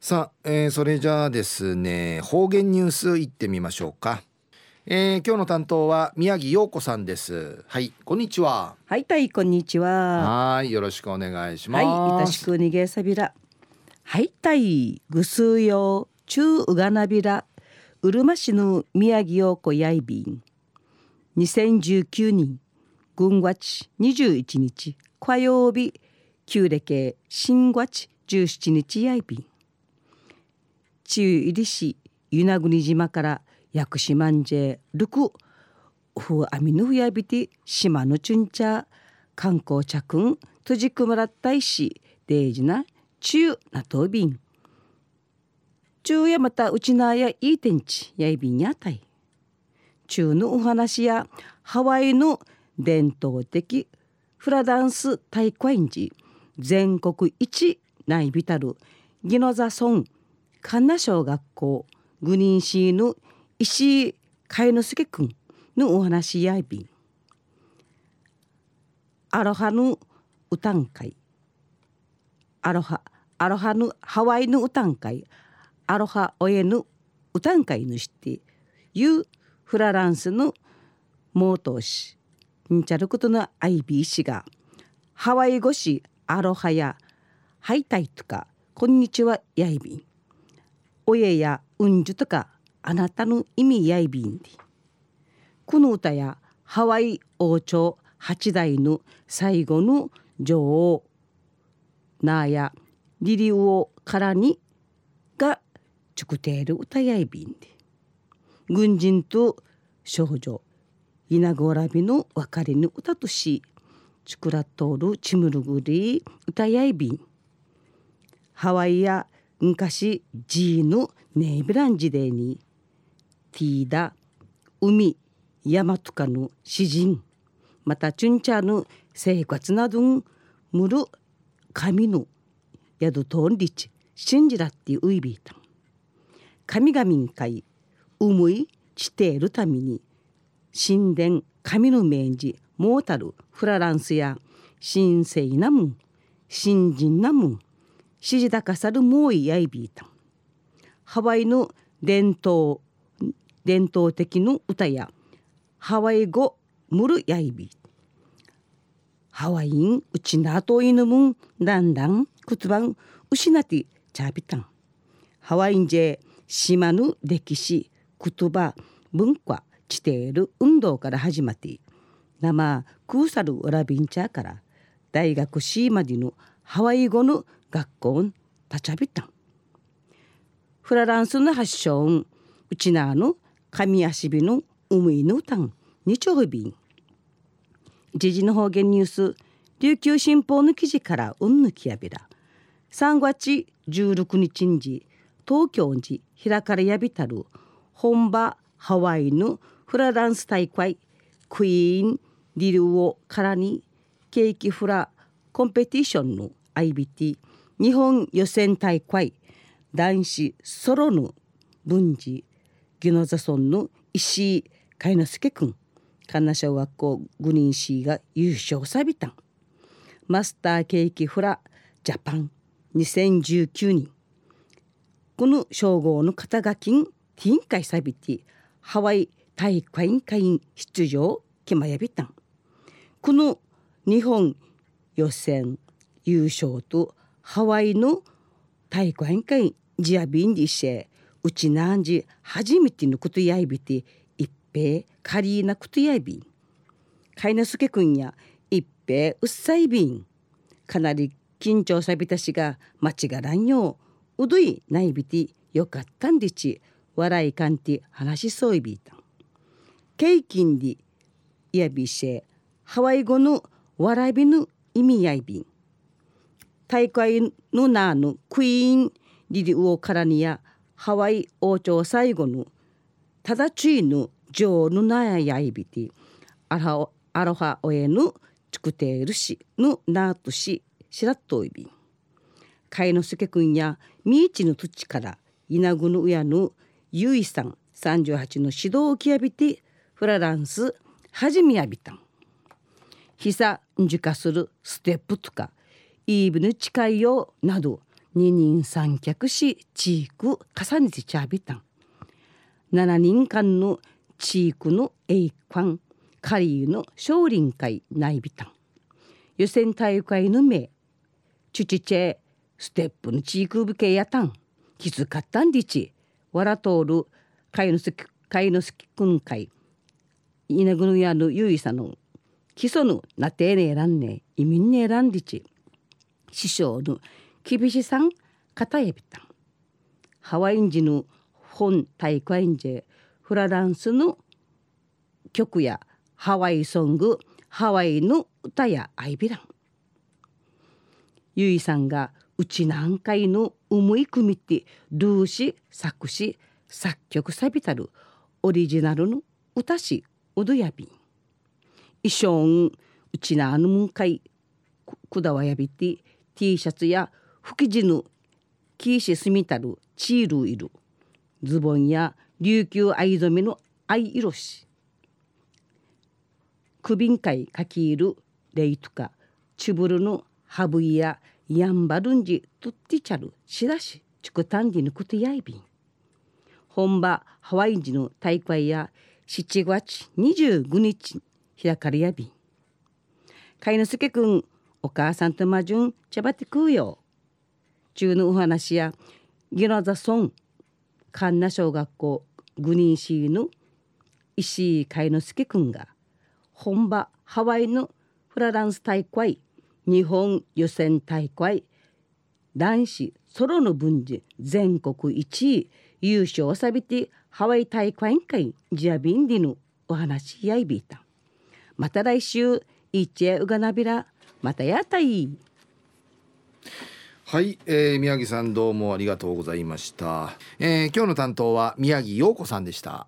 さあ、えー、それじゃあですね方言ニュースいってみましょうか、えー、今日の担当は宮城陽子さんです。はいこんにちは。はいたいこんにちは。はいよろしくお願いします。はいいたしくにげさびら。はいたいぐすうよ中うがなびら。うるま市の宮城陽子やいびん。2019年軍月21日火曜日旧暦新月17日やいびん中入り市与那国島から薬師まんじぇルクふあみぬふやびて島のチュンチャ観光着んとじくもらったいしデージな中なとびん中やまたうちなやいい天地やいびんやたい中のお話やハワイの伝統的フラダンス大会時全国一内ビタルギノザ村神奈小学校グニンシーの石井海之助くんのお話やいびんアロハの歌ん会。アロハアロハのハワイの歌ん会。アロハおえぬ歌ん会のしていうフラランスのモートーシんちゃることのアイビー氏がハワイ語詞アロハやハイタイとかこんにちはやいびんおえやうんじゅとかあなたの意味やいびんでこの歌やハワイ王朝八代の最後の女王ナーやリリウオからにがチュクテール歌やいびんで軍人と少女稲子らびの別れの歌としチュクラトールチムルグリ歌やいびんハワイや昔ジーのネイブラン時代にティーダ海山とかの詩人またチュンチャーの生活などんむる神の宿とんりち信じらってういびいた。神々会思いしているために神殿神の命じモータルフラランスや神聖なもん新人なもん指示高さるもういやいびいたハワイの伝統伝統的の歌やハワイ語ムルやいびハワインうちなといぬむんだんだんくつばん失ってちゃびたん。ハワインジェ島の歴史言葉文化地底る運動から始まって生クーサルウラビンチャーから大学シーマディのハワイ語の学校ん立ちゃびたんフラランスの発祥んうちなの神足火の海の歌ん日曜日時事の方言ニュース琉球新報の記事からうんぬきやびら3月16日に東京に開かれやびたる本場ハワイのフラダンス大会クイーンリルオからにケーキフラコンペティションの IBT 日本予選大会男子ソロの文治ギノザ村の石井海之助君神奈小学校グリーンシーが優勝さびたん。マスターケーキフラジャパン2019年この称号の肩書きんティンカイサビティハワイ大会会員出場決まやびたん。この日本予選優勝とハワイの大会会ジアビンディシェうちなんじ初めてのことやいびて一平カリーなことやいびん。かいなすけくんや一平うっさいびん。かなり緊張さびたしが間違らんよう。うどいないびてよかったんでち。笑いかんて話しそういびいた。ケイキンディやびしェハワイ語の笑いびぬ意味やいびん。大会の名のクイーンリリウオからにやハワイ王朝最後のただちいぬ女王のなややいびてアロアロハおえぬちくているしぬなとししらっといびん。かいのすけくんやみいちの土地から稲ぐの親のゆいさん38の指導をきやびてフラダンスはじめやびたん。ひさんじかするステップとかイーブの近いよなど二人三脚し地区重ねてちゃびたん7人間の地区の栄冠カリーの少林会内ビタン。予選大会の名チュチチェステップの地区部系やたん。気づかったんでち。わらとおる会のすき会のすきくん会。稲ぐぬやのゆいさの基礎のなてねえらんね意味ねえらんでち。師匠の厳しさん片えびたん。ハワインジの本大会んじフラダンスの曲やハワイソングハワイの歌やアイビラン。ゆいさんがうち何回の思い組みってルーシ作詞作曲さびたるオリジナルの歌詞おどやびん衣装うちなあのむんかいくだわやびって T シャツや吹き地のキーシスミタルチールいる。ズボンや琉球藍染めの藍色し首んかいかきいるレイトカチュブルのハブイやヤンバルンジトッティチャルシラシチュクタンディのクトヤイビン。本場ハワイ人の大会や7月25日開かれやびん。飼いのすけくんお母さんとまじゅん茶ばって食うよ。中のお話やギノザソンカンナ小学校グニーシーの石井海之助くんが本場ハワイのフラダンス大会日本予選大会男子ソロの分寺全国1位優勝をさびてハワイ大会会ジアビンディのお話やいびいた。また来週いっちえうがなびらまた屋台。はい、えー、宮城さんどうもありがとうございました、えー、今日の担当は宮城陽子さんでした。